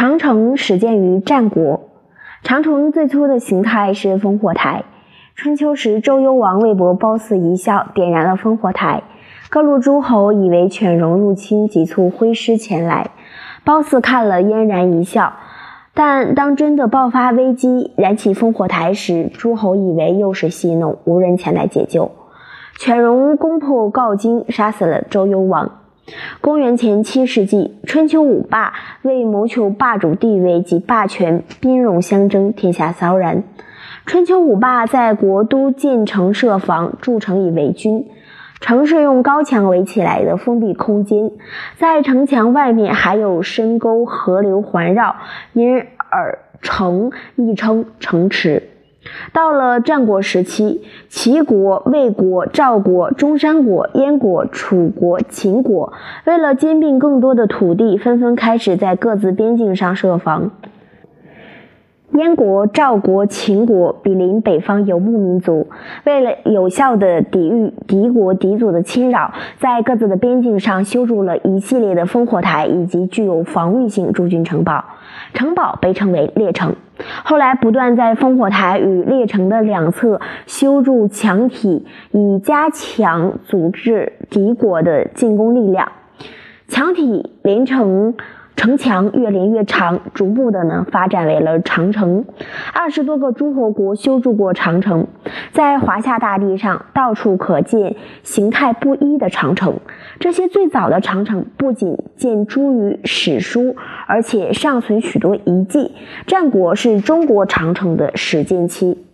长城始建于战国，长城最初的形态是烽火台。春秋时，周幽王魏博褒姒一笑，点燃了烽火台。各路诸侯以为犬戎入侵，急促挥师前来。褒姒看了，嫣然一笑。但当真的爆发危机，燃起烽火台时，诸侯以为又是戏弄，无人前来解救。犬戎攻破镐京，杀死了周幽王。公元前七世纪，春秋五霸为谋求霸主地位及霸权，兵戎相争，天下骚然。春秋五霸在国都建城设防，筑城以为军。城是用高墙围起来的封闭空间，在城墙外面还有深沟、河流环绕，因而城亦称城池。到了战国时期，齐国、魏国、赵国、中山国、燕国、楚国、秦国为了兼并更多的土地，纷纷开始在各自边境上设防。燕国、赵国、秦国比邻北方游牧民族，为了有效地抵御敌国敌族的侵扰，在各自的边境上修筑了一系列的烽火台以及具有防御性驻军城堡，城堡被称为列城。后来不断在烽火台与列城的两侧修筑墙体，以加强阻止敌国的进攻力量。墙体连成。城墙越连越长，逐步的呢发展为了长城。二十多个诸侯国修筑过长城，在华夏大地上到处可见形态不一的长城。这些最早的长城不仅见诸于史书，而且尚存许多遗迹。战国是中国长城的始建期。